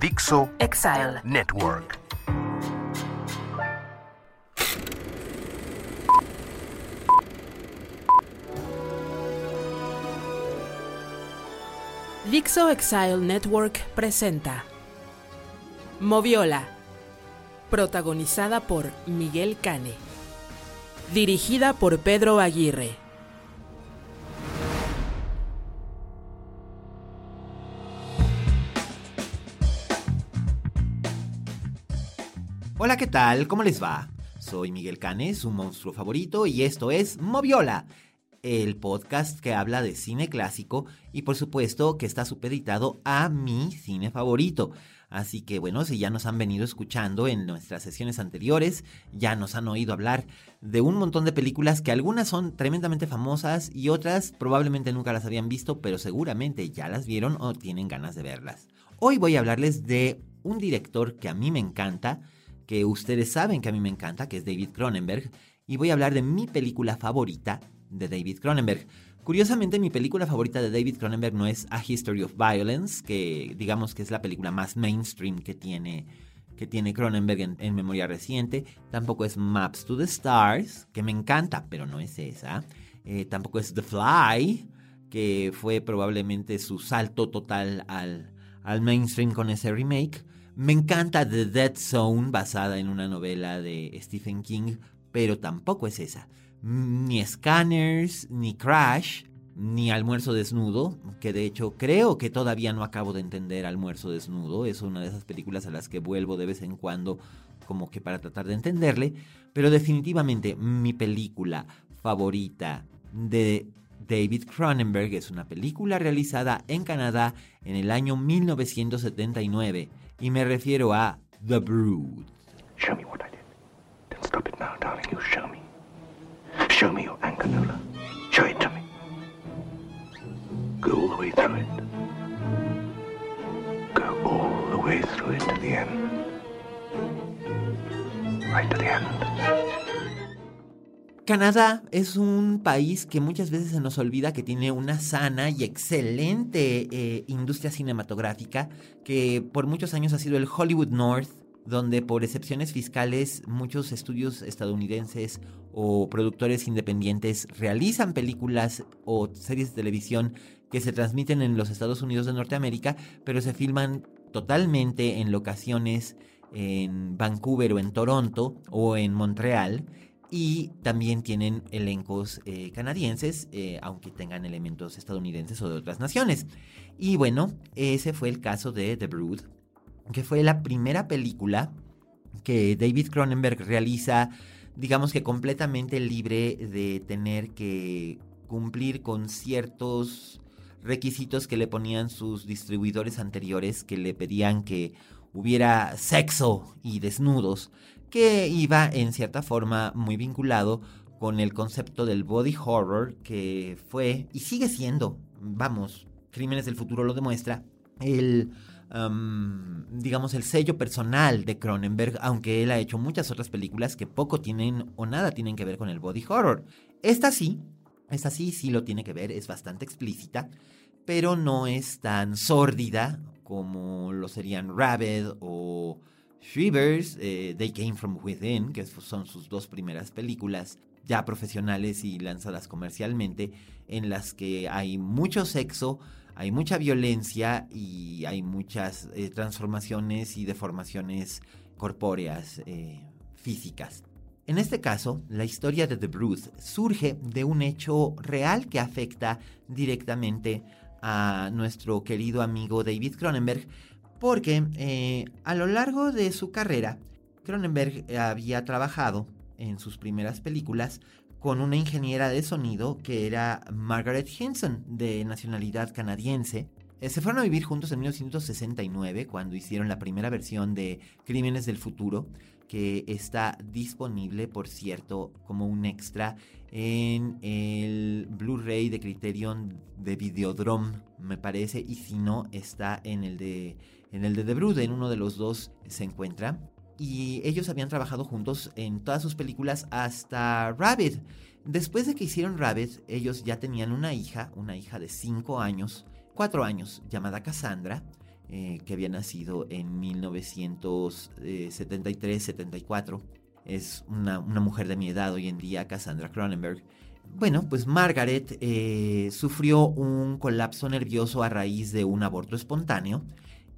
Dixo Exile. Network. Dixo Exile Network presenta Moviola, protagonizada por Miguel Cane, dirigida por Pedro Aguirre. ¿Qué tal? ¿Cómo les va? Soy Miguel Canes, su monstruo favorito, y esto es Moviola, el podcast que habla de cine clásico y por supuesto que está supeditado a mi cine favorito. Así que bueno, si ya nos han venido escuchando en nuestras sesiones anteriores, ya nos han oído hablar de un montón de películas que algunas son tremendamente famosas y otras probablemente nunca las habían visto, pero seguramente ya las vieron o tienen ganas de verlas. Hoy voy a hablarles de un director que a mí me encanta, que ustedes saben que a mí me encanta, que es David Cronenberg, y voy a hablar de mi película favorita de David Cronenberg. Curiosamente, mi película favorita de David Cronenberg no es A History of Violence, que digamos que es la película más mainstream que tiene, que tiene Cronenberg en, memoria reciente. Tampoco es Maps to the Stars, que me encanta, pero no es esa. Eh, tampoco es The Fly, que fue probablemente su salto total al, al mainstream con ese remake. Me encanta The Dead Zone, basada en una novela de Stephen King, pero tampoco es esa. Ni Scanners, ni Crash, ni Almuerzo Desnudo, que de hecho creo que todavía no acabo de entender Almuerzo Desnudo. Es una de esas películas a las que vuelvo de vez en cuando como que para tratar de entenderle. Pero definitivamente mi película favorita de David Cronenberg es una película realizada en Canadá en el año 1979 y me refiero a The Brood. Show me what I did. Don't stop it now, darling. You show me. Show me your anchor, Nola. Show it to me. Go all the way through it. Canadá es un país que muchas veces se nos olvida que tiene una sana y excelente eh, industria cinematográfica, que por muchos años ha sido el Hollywood North, donde por excepciones fiscales muchos estudios estadounidenses o productores independientes realizan películas o series de televisión que se transmiten en los Estados Unidos de Norteamérica, pero se filman totalmente en locaciones en Vancouver o en Toronto o en Montreal y también tienen elencos eh, canadienses, eh, aunque tengan elementos estadounidenses o de otras naciones. Y bueno, ese fue el caso de The Brood, que fue la primera película que David Cronenberg realiza, digamos que completamente libre de tener que cumplir con ciertos requisitos que le ponían sus distribuidores anteriores, que le pedían que hubiera sexo y desnudos, que iba en cierta forma muy vinculado con el concepto del body horror que fue y sigue siendo, vamos, Crímenes del Futuro lo demuestra, el, digamos, el sello personal de Cronenberg, aunque él ha hecho muchas otras películas que poco tienen o nada tienen que ver con el body horror. Esta sí, esta sí, sí lo tiene que ver, es bastante explícita, pero no es tan sórdida como lo serían Rabid o Shivers, eh, They Came From Within, que son sus dos primeras películas ya profesionales y lanzadas comercialmente, en las que hay mucho sexo, hay mucha violencia y hay muchas eh, transformaciones y deformaciones corpóreas, eh, físicas. En este caso, la historia de The Brood surge de un hecho real que afecta directamente a nuestro querido amigo David Cronenberg, porque eh, a lo largo de su carrera, Cronenberg había trabajado en sus primeras películas con una ingeniera de sonido que era Margaret Hinson, de nacionalidad canadiense, Eh, se fueron a vivir juntos en 1969 cuando hicieron la primera versión de Crímenes del Futuro, que está disponible, por cierto, como un extra en el Blu-ray de Criterion de Videodrome, me parece, y si no, está en el de, en el de The Brood, en uno de los dos se encuentra. Y ellos habían trabajado juntos en todas sus películas hasta Rabbit. Después de que hicieron Rabbit, ellos ya tenían una hija, una hija de 5 años, 4 años, llamada Cassandra, eh, que había nacido en 1973-74. Es una, mujer de mi edad hoy en día, Cassandra Cronenberg. Bueno, pues Margaret eh, sufrió un colapso nervioso a raíz de un aborto espontáneo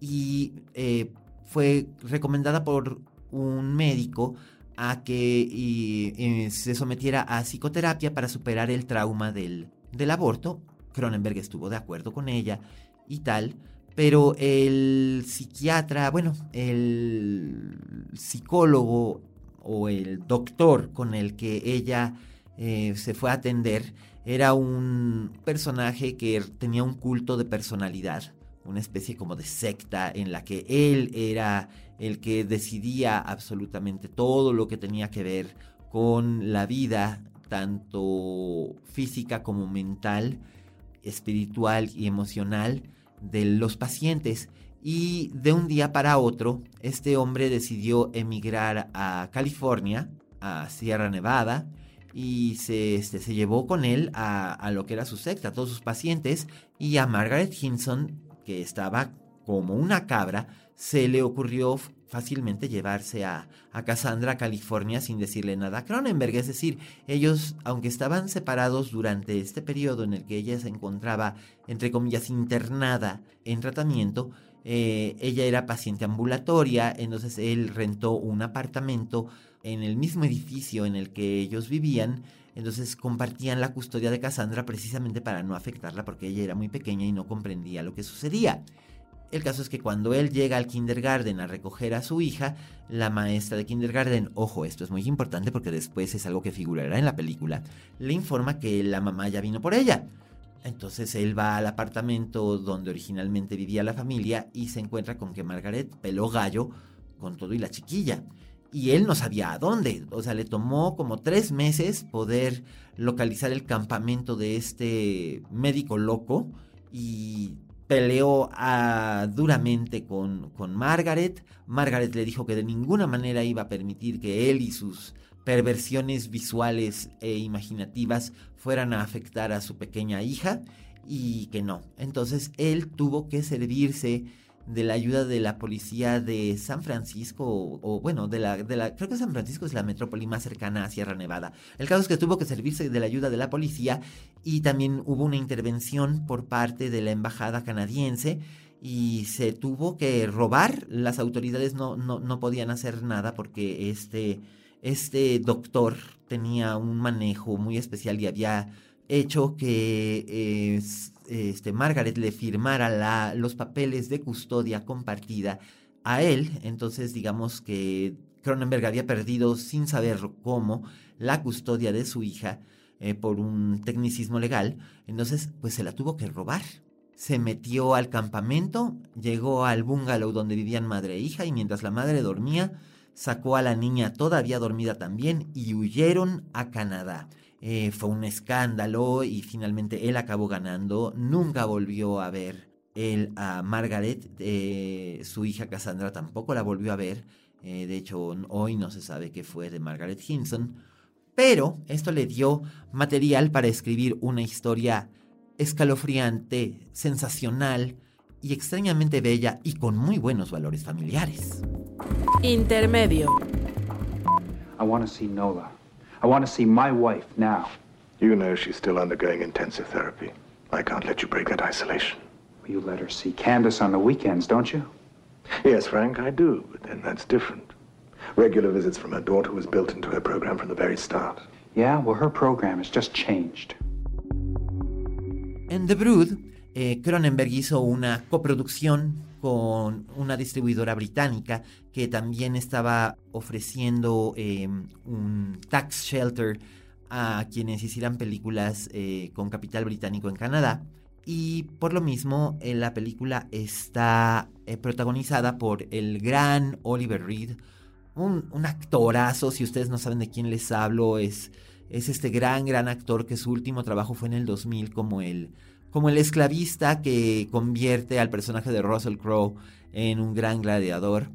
y eh, fue recomendada por un médico a que se sometiera a psicoterapia para superar el trauma del, del aborto. Cronenberg estuvo de acuerdo con ella y tal, pero el psiquiatra, bueno, el psicólogo o el doctor con el que ella eh, se fue a atender era un personaje que tenía un culto de personalidad, una especie como de secta en la que él era el que decidía absolutamente todo lo que tenía que ver con la vida, tanto física como mental, espiritual y emocional de los pacientes. Y de un día para otro, este hombre decidió emigrar a California, a Sierra Nevada, y se, este, se llevó con él a, a, lo que era su secta, a todos sus pacientes, y a Margaret Hinson, que estaba como una cabra, se le ocurrió fácilmente llevarse a, a Cassandra, California, sin decirle nada a Cronenberg. Es decir, ellos, aunque estaban separados durante este periodo en el que ella se encontraba, entre comillas, internada en tratamiento, eh, ella era paciente ambulatoria, entonces él rentó un apartamento en el mismo edificio en el que ellos vivían, entonces compartían la custodia de Cassandra precisamente para no afectarla porque ella era muy pequeña y no comprendía lo que sucedía. El caso es que cuando él llega al kindergarten a recoger a su hija, la maestra de kindergarten, ojo, esto es muy importante porque después es algo que figurará en la película, le informa que la mamá ya vino por ella. Entonces él va al apartamento donde originalmente vivía la familia y se encuentra con que Margaret peló gallo con todo y la chiquilla. Y él no sabía a dónde. O sea, le tomó como tres meses poder localizar el campamento de este médico loco y peleó ah, duramente con, con Margaret. Margaret le dijo que de ninguna manera iba a permitir que él y sus perversiones visuales e imaginativas fueran a afectar a su pequeña hija y que no. Entonces él tuvo que servirse de la ayuda de la policía de San Francisco, o, bueno, de la, de la, creo que San Francisco es la metrópoli más cercana a Sierra Nevada. El caso es que tuvo que servirse de la ayuda de la policía y también hubo una intervención por parte de la embajada canadiense y se tuvo que robar. Las autoridades no, no, no podían hacer nada porque este, este doctor tenía un manejo muy especial y había hecho que eh, este, Margaret le firmara los papeles de custodia compartida a él. Entonces, digamos que Cronenberg había perdido sin saber cómo la custodia de su hija eh, por un tecnicismo legal. Entonces, pues se la tuvo que robar. Se metió al campamento, llegó al bungalow donde vivían madre e hija y mientras la madre dormía, sacó a la niña todavía dormida también y huyeron a Canadá. Eh, fue un escándalo y finalmente él acabó ganando. Nunca volvió a ver él a Margaret, eh, su hija Cassandra tampoco la volvió a ver. Eh, de hecho, hoy no se sabe qué fue de Margaret Hinson. Pero esto le dio material para escribir una historia escalofriante, sensacional y extrañamente bella y con muy buenos valores familiares. Intermedio. I want to see Nola. I want to see my wife now. You know she's still undergoing intensive therapy. I can't let you break that isolation. You let her see Candace on the weekends, don't you? Yes, Frank, I do, but then that's different. Regular visits from her daughter was built into her program from the very start. Yeah, well, her program has just changed. En The Brood, eh, Cronenberg hizo una coproducción con una distribuidora británica que también estaba ofreciendo eh, un tax shelter a quienes hicieran películas eh, con capital británico en Canadá. Y por lo mismo, eh, la película está protagonizada por el gran Oliver Reed, un, un, actorazo, si ustedes no saben de quién les hablo, es, es este gran, gran actor que su último trabajo fue en el 2000 como el, como el esclavista que convierte al personaje de Russell Crowe en un gran gladiador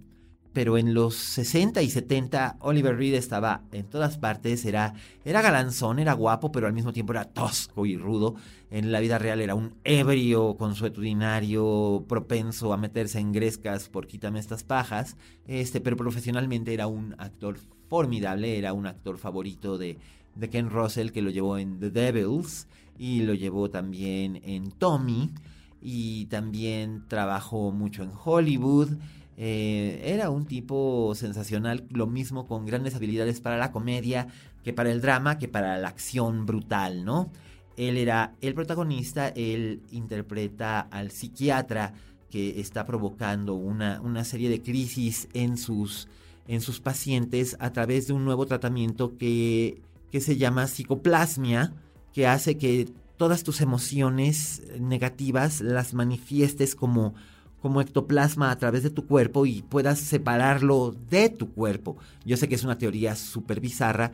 pero en los 60 y 70 Oliver Reed estaba en todas partes, era, era galanzón, era guapo, pero al mismo tiempo era tosco y rudo. En la vida real era un ebrio consuetudinario, propenso a meterse en grescas por quítame estas pajas, este, pero profesionalmente era un actor formidable, era un actor favorito de, de Ken Russell que lo llevó en The Devils y lo llevó también en Tommy y también trabajó mucho en Hollywood. Eh, era un tipo sensacional, lo mismo con grandes habilidades para la comedia, que para el drama, que para la acción brutal, ¿no? Él era el protagonista, él interpreta al psiquiatra que está provocando una, una serie de crisis en sus, en sus pacientes a través de un nuevo tratamiento que, que se llama psicoplasmia, que hace que todas tus emociones negativas las manifiestes como como ectoplasma a través de tu cuerpo y puedas separarlo de tu cuerpo. Yo sé que es una teoría súper bizarra,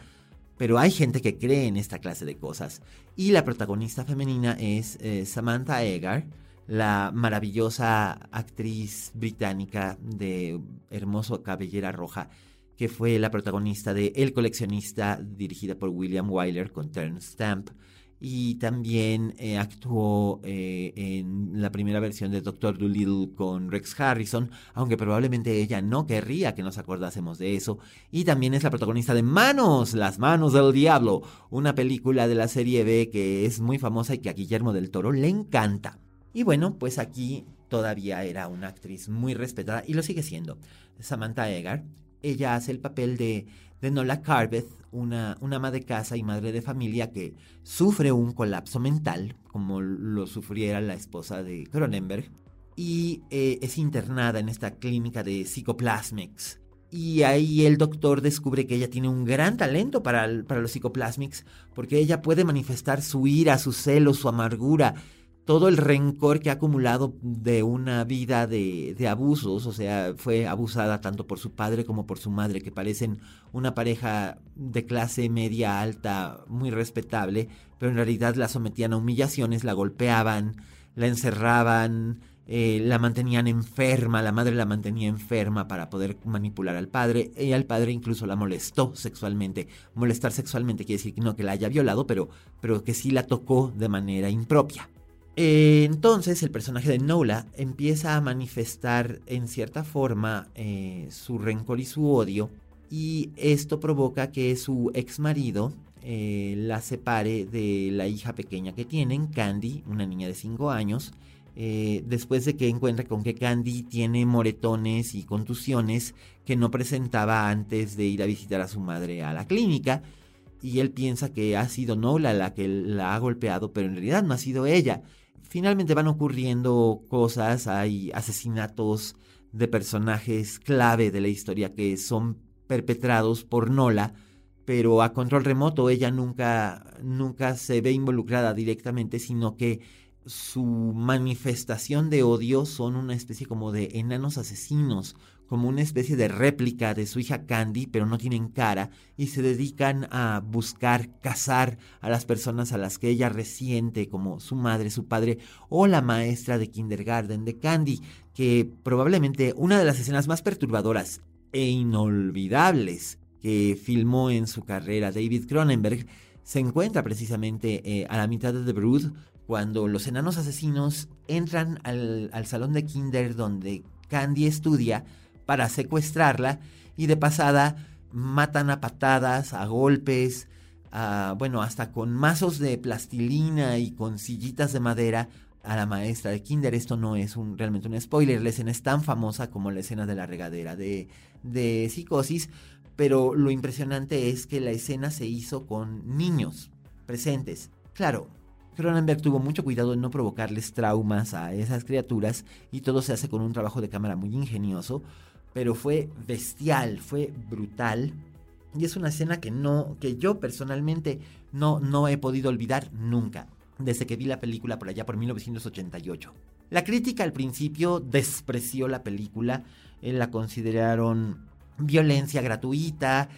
pero hay gente que cree en esta clase de cosas. Y la protagonista femenina es eh, Samantha Egar, la maravillosa actriz británica de hermoso cabellera roja, que fue la protagonista de El coleccionista, dirigida por William Wyler con Turn Stamp y también eh, actuó eh, en la primera versión de Doctor Dolittle con Rex Harrison, aunque probablemente ella no querría que nos acordásemos de eso. Y también es la protagonista de Manos, las manos del diablo, una película de la serie B que es muy famosa y que a Guillermo del Toro le encanta. Y bueno, pues aquí todavía era una actriz muy respetada y lo sigue siendo. Samantha Egar, ella hace el papel de, de Nola Carveth, una, una, ama de casa y madre de familia que sufre un colapso mental, como lo sufriera la esposa de Cronenberg, y eh, es internada en esta clínica de psicoplasmics. Y ahí el doctor descubre que ella tiene un gran talento para, para los psicoplasmics, porque ella puede manifestar su ira, su celo, su amargura, todo el rencor que ha acumulado de una vida de, abusos, o sea, fue abusada tanto por su padre como por su madre, que parecen una pareja de clase media alta muy respetable, pero en realidad la sometían a humillaciones, la golpeaban, la encerraban, eh, la mantenían enferma, la madre la mantenía enferma para poder manipular al padre, y al padre incluso la molestó sexualmente. Molestar sexualmente quiere decir no que la haya violado, pero, pero que sí la tocó de manera impropia. Eh, entonces el personaje de Nola empieza a manifestar en cierta forma eh, su rencor y su odio y esto provoca que su ex marido eh, la separe de la hija pequeña que tienen, Candy, una niña de 5 años, después de que encuentra con que Candy tiene moretones y contusiones que no presentaba antes de ir a visitar a su madre a la clínica y él piensa que ha sido Nola la que la ha golpeado, pero en realidad no ha sido ella finalmente van ocurriendo cosas, hay asesinatos de personajes clave de la historia que son perpetrados por Nola, pero a control remoto ella nunca, nunca se ve involucrada directamente, sino que su manifestación de odio son una especie como de enanos asesinos, como una especie de réplica de su hija Candy, pero no tienen cara, y se dedican a buscar, cazar a las personas a las que ella resiente, como su madre, su padre, o la maestra de kindergarten de Candy, que probablemente una de las escenas más perturbadoras e inolvidables que filmó en su carrera David Cronenberg se encuentra precisamente eh, a la mitad de The Brood, cuando los enanos asesinos entran al, al salón de kinder donde Candy estudia, para secuestrarla y de pasada matan a patadas, a golpes, a, bueno, hasta con mazos de plastilina y con sillitas de madera a la maestra de Kinder. Esto no es un, realmente un spoiler, la escena es tan famosa como la escena de la regadera de, de psicosis, pero lo impresionante es que la escena se hizo con niños presentes. Claro, Cronenberg tuvo mucho cuidado en no provocarles traumas a esas criaturas y todo se hace con un trabajo de cámara muy ingenioso, pero fue bestial, fue brutal. Y es una escena que no, que yo personalmente no, no he podido olvidar nunca. desde que vi la película por allá por 1988. La crítica al principio despreció la película, eh, la consideraron violencia gratuita,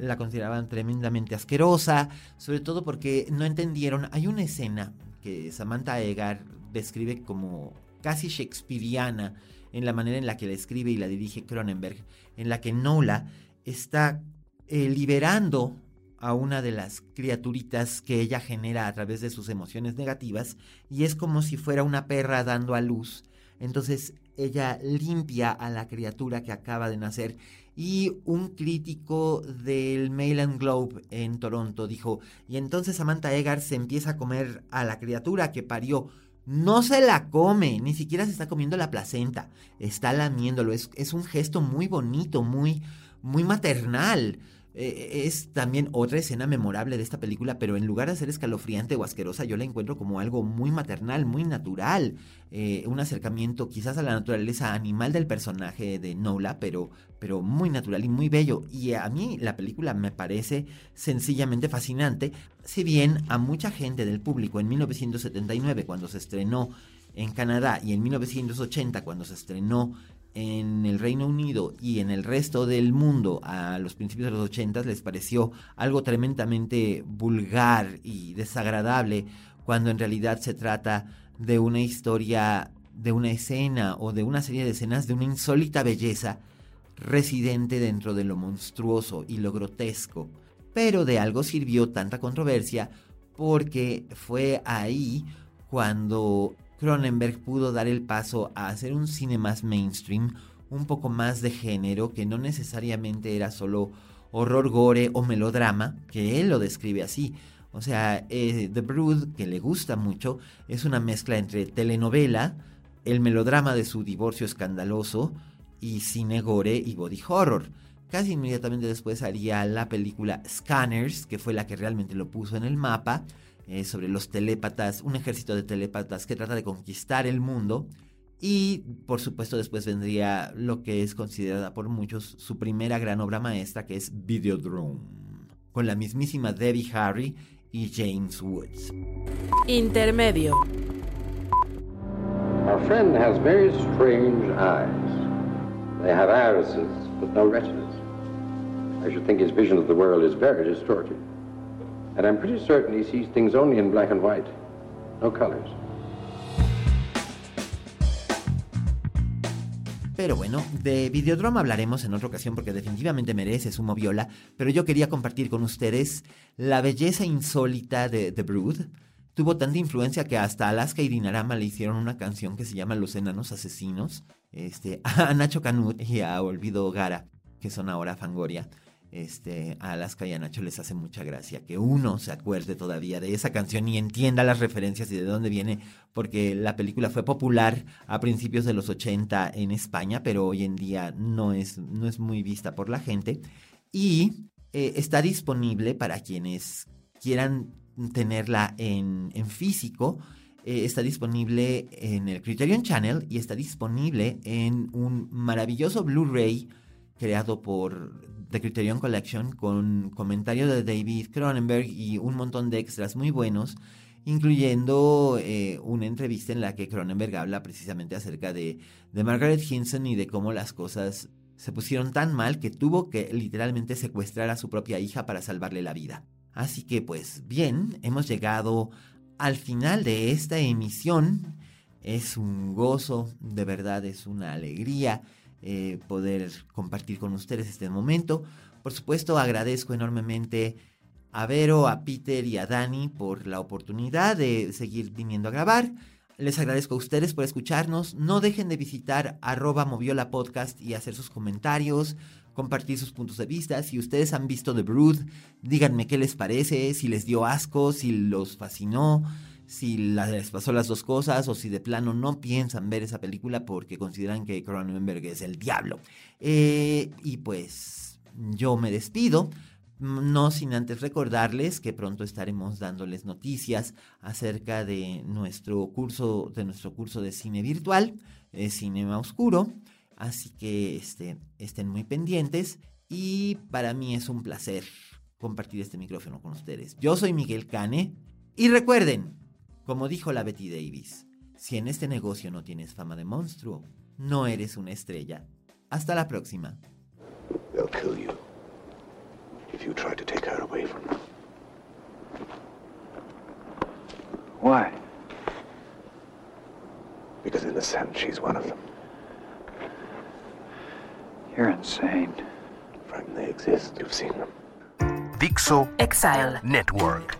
la consideraban tremendamente asquerosa, sobre todo porque no entendieron, hay una escena que Samantha Egar describe como casi shakespeariana en la manera en la que la escribe y la dirige Cronenberg, en la que Nola está eh, liberando a una de las criaturitas que ella genera a través de sus emociones negativas y es como si fuera una perra dando a luz. Entonces ella limpia a la criatura que acaba de nacer y un crítico del Mail and Globe en Toronto dijo, y entonces Samantha Egar se empieza a comer a la criatura que parió. No se la come, ni siquiera se está comiendo la placenta, está lamiéndolo. Es, es un gesto muy bonito, muy, muy maternal. Eh, es también otra escena memorable de esta película, pero en lugar de ser escalofriante o asquerosa, yo la encuentro como algo muy maternal, muy natural, eh, un acercamiento quizás a la naturaleza animal del personaje de Nola, pero, pero muy natural y muy bello. Y a mí la película me parece sencillamente fascinante, si bien a mucha gente del público en 1979, cuando se estrenó en Canadá, y en 1980, cuando se estrenó en el Reino Unido y en el resto del mundo a los principios de los 80 les pareció algo tremendamente vulgar y desagradable cuando en realidad se trata de una historia, de una escena o de una serie de escenas de una insólita belleza residente dentro de lo monstruoso y lo grotesco. Pero de algo sirvió tanta controversia porque fue ahí cuando Cronenberg pudo dar el paso a hacer un cine más mainstream, un poco más de género, que no necesariamente era solo horror gore o melodrama, que él lo describe así. O sea, eh, The Brood, que le gusta mucho, es una mezcla entre telenovela, el melodrama de su divorcio escandaloso, y cine gore y body horror. Casi inmediatamente después haría la película Scanners, que fue la que realmente lo puso en el mapa, eh, sobre los telépatas, un ejército de telépatas que trata de conquistar el mundo. Y por supuesto después vendría lo que es considerada por muchos su primera gran obra maestra, que es Videodrome, con la mismísima Debbie Harry y James Woods. Intermedio. Our friend has very strange eyes. They have irises, but no retinas. I should think his vision of the world is very distorted. And I'm pretty certain he sees things only in black and white, no colors. Pero bueno, de Videodrome hablaremos en otra ocasión porque definitivamente merece su moviola, pero yo quería compartir con ustedes la belleza insólita de The Brood. Tuvo tanta influencia que hasta Alaska y Dinarama le hicieron una canción que se llama Los Enanos Asesinos, este, a Nacho Canut y a Olvido Gara, que son ahora Fangoria este, a Alaska y a Nacho les hace mucha gracia que uno se acuerde todavía de esa canción y entienda las referencias y de dónde viene, porque la película fue popular a principios de los 80 en España, pero hoy en día no es, no es muy vista por la gente. Y eh, está disponible para quienes quieran tenerla en, físico. Eh, está disponible en el Criterion Channel y está disponible en un maravilloso Blu-ray creado por The Criterion Collection con comentario de David Cronenberg y un montón de extras muy buenos, incluyendo eh, una entrevista en la que Cronenberg habla precisamente acerca de, de Margaret Hinson y de cómo las cosas se pusieron tan mal que tuvo que literalmente secuestrar a su propia hija para salvarle la vida. Así que pues bien, hemos llegado al final de esta emisión. Es un gozo, de verdad es una alegría eh, poder compartir con ustedes este momento. Por supuesto, agradezco enormemente a Vero, a Peter y a Dani por la oportunidad de seguir viniendo a grabar. Les agradezco a ustedes por escucharnos. No dejen de visitar arroba y hacer sus comentarios, compartir sus puntos de vista. Si ustedes han visto The Brood, díganme qué les parece, si les dio asco, si los fascinó si les pasó las dos cosas o si de plano no piensan ver esa película porque consideran que Cronenberg es el diablo. Eh, y pues yo me despido. No sin antes recordarles que pronto estaremos dándoles noticias acerca de nuestro curso, de nuestro curso de cine virtual, de Cinema Oscuro. Así que este, estén muy pendientes. Y para mí es un placer compartir este micrófono con ustedes. Yo soy Miguel Cane. Y recuerden, Como dijo la Betty Davis, si en este negocio no tienes fama de monstruo, no eres una estrella. Hasta la próxima. Why? Because in a sense, she's one of them. You're insane. Frank, they exist. You've seen them. Dixo Exile. Network.